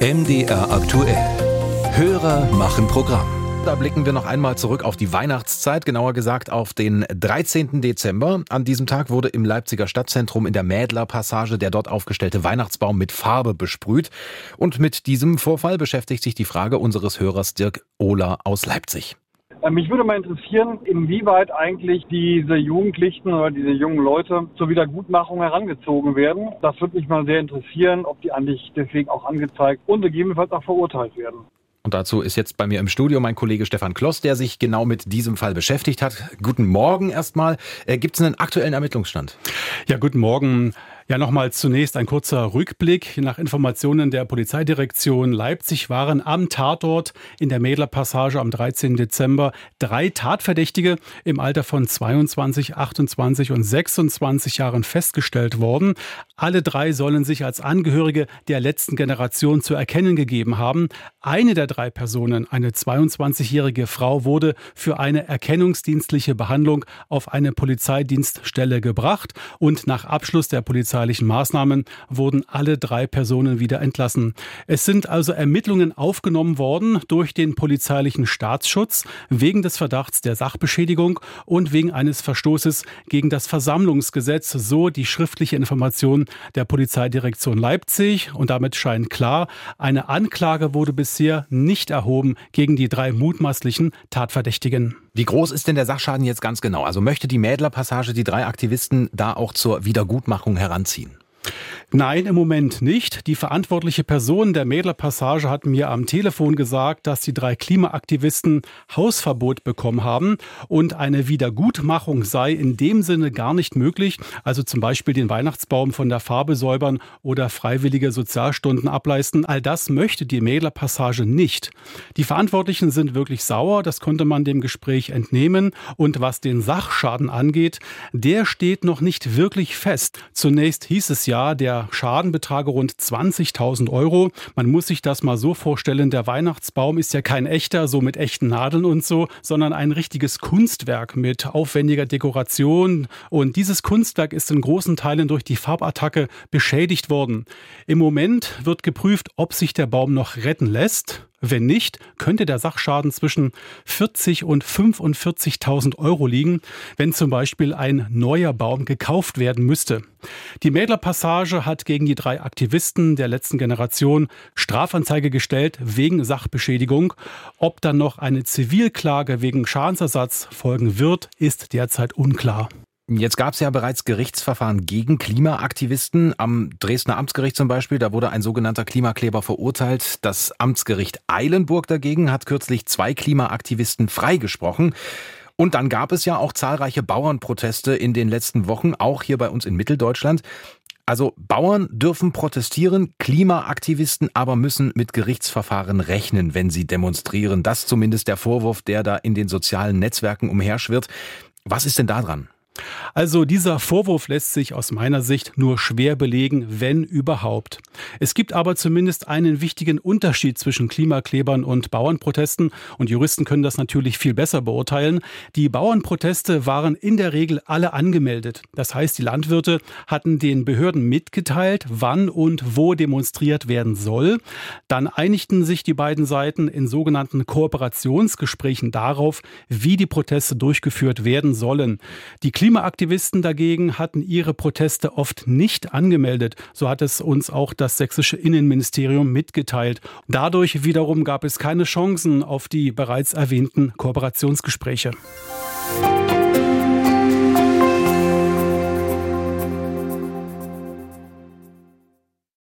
MDR aktuell. Hörer machen Programm. Da blicken wir noch einmal zurück auf die Weihnachtszeit, genauer gesagt auf den 13. Dezember. An diesem Tag wurde im Leipziger Stadtzentrum in der Mädler Passage der dort aufgestellte Weihnachtsbaum mit Farbe besprüht. Und mit diesem Vorfall beschäftigt sich die Frage unseres Hörers Dirk Ohler aus Leipzig. Äh, mich würde mal interessieren, inwieweit eigentlich diese Jugendlichen oder diese jungen Leute zur Wiedergutmachung herangezogen werden. Das würde mich mal sehr interessieren, ob die eigentlich deswegen auch angezeigt und gegebenenfalls auch verurteilt werden. Und dazu ist jetzt bei mir im Studio mein Kollege Stefan Kloss, der sich genau mit diesem Fall beschäftigt hat. Guten Morgen erstmal. Äh, Gibt es einen aktuellen Ermittlungsstand? Ja, guten Morgen. Ja, nochmal zunächst ein kurzer Rückblick. Nach Informationen der Polizeidirektion Leipzig waren am Tatort in der Mädlerpassage am 13. Dezember drei Tatverdächtige im Alter von 22, 28 und 26 Jahren festgestellt worden. Alle drei sollen sich als Angehörige der letzten Generation zu erkennen gegeben haben. Eine der drei Personen, eine 22-jährige Frau, wurde für eine erkennungsdienstliche Behandlung auf eine Polizeidienststelle gebracht und nach Abschluss der Polizei polizeilichen Maßnahmen wurden alle drei Personen wieder entlassen. Es sind also Ermittlungen aufgenommen worden durch den polizeilichen Staatsschutz wegen des Verdachts der Sachbeschädigung und wegen eines Verstoßes gegen das Versammlungsgesetz, so die schriftliche Information der Polizeidirektion Leipzig. Und damit scheint klar, eine Anklage wurde bisher nicht erhoben gegen die drei mutmaßlichen Tatverdächtigen. Wie groß ist denn der Sachschaden jetzt ganz genau? Also möchte die Mädler-Passage die drei Aktivisten da auch zur Wiedergutmachung heranziehen? Nein, im Moment nicht. Die verantwortliche Person der Mädlerpassage hat mir am Telefon gesagt, dass die drei Klimaaktivisten Hausverbot bekommen haben und eine Wiedergutmachung sei in dem Sinne gar nicht möglich. Also zum Beispiel den Weihnachtsbaum von der Farbe säubern oder freiwillige Sozialstunden ableisten. All das möchte die Mädlerpassage nicht. Die Verantwortlichen sind wirklich sauer. Das konnte man dem Gespräch entnehmen. Und was den Sachschaden angeht, der steht noch nicht wirklich fest. Zunächst hieß es ja, der Schaden betrage rund 20.000 Euro. Man muss sich das mal so vorstellen, der Weihnachtsbaum ist ja kein echter, so mit echten Nadeln und so, sondern ein richtiges Kunstwerk mit aufwendiger Dekoration. Und dieses Kunstwerk ist in großen Teilen durch die Farbattacke beschädigt worden. Im Moment wird geprüft, ob sich der Baum noch retten lässt. Wenn nicht, könnte der Sachschaden zwischen 40 und 45.000 Euro liegen, wenn zum Beispiel ein neuer Baum gekauft werden müsste. Die Mädlerpassage hat gegen die drei Aktivisten der letzten Generation Strafanzeige gestellt wegen Sachbeschädigung. Ob dann noch eine Zivilklage wegen Schadensersatz folgen wird, ist derzeit unklar. Jetzt gab es ja bereits Gerichtsverfahren gegen Klimaaktivisten. Am Dresdner Amtsgericht zum Beispiel, da wurde ein sogenannter Klimakleber verurteilt. Das Amtsgericht Eilenburg dagegen hat kürzlich zwei Klimaaktivisten freigesprochen. Und dann gab es ja auch zahlreiche Bauernproteste in den letzten Wochen, auch hier bei uns in Mitteldeutschland. Also Bauern dürfen protestieren, Klimaaktivisten aber müssen mit Gerichtsverfahren rechnen, wenn sie demonstrieren. Das zumindest der Vorwurf, der da in den sozialen Netzwerken umherschwirrt. Was ist denn da dran? Also dieser Vorwurf lässt sich aus meiner Sicht nur schwer belegen, wenn überhaupt. Es gibt aber zumindest einen wichtigen Unterschied zwischen Klimaklebern und Bauernprotesten und Juristen können das natürlich viel besser beurteilen. Die Bauernproteste waren in der Regel alle angemeldet. Das heißt, die Landwirte hatten den Behörden mitgeteilt, wann und wo demonstriert werden soll. Dann einigten sich die beiden Seiten in sogenannten Kooperationsgesprächen darauf, wie die Proteste durchgeführt werden sollen. Die Klimaaktivisten dagegen hatten ihre Proteste oft nicht angemeldet. So hat es uns auch das sächsische Innenministerium mitgeteilt. Dadurch wiederum gab es keine Chancen auf die bereits erwähnten Kooperationsgespräche.